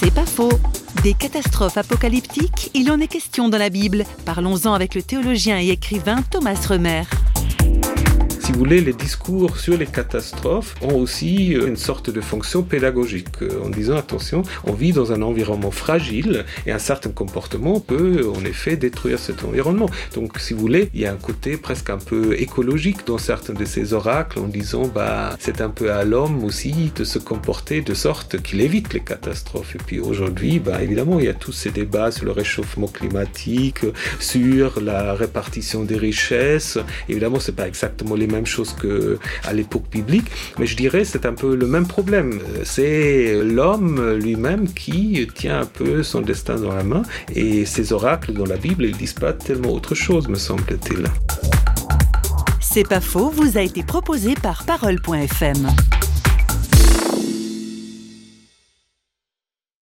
C'est pas faux. Des catastrophes apocalyptiques, il en est question dans la Bible. Parlons-en avec le théologien et écrivain Thomas Remer voulez, les discours sur les catastrophes ont aussi une sorte de fonction pédagogique, euh, en disant attention, on vit dans un environnement fragile et un certain comportement peut en effet détruire cet environnement. Donc, si vous voulez, il y a un côté presque un peu écologique dans certains de ces oracles, en disant bah c'est un peu à l'homme aussi de se comporter de sorte qu'il évite les catastrophes. Et puis aujourd'hui, bah évidemment, il y a tous ces débats sur le réchauffement climatique, sur la répartition des richesses. Évidemment, c'est pas exactement les mêmes même chose qu'à l'époque biblique, mais je dirais c'est un peu le même problème. C'est l'homme lui-même qui tient un peu son destin dans la main, et ces oracles dans la Bible, ils disent pas tellement autre chose, me semble-t-il. C'est pas faux, vous a été proposé par parole.fm.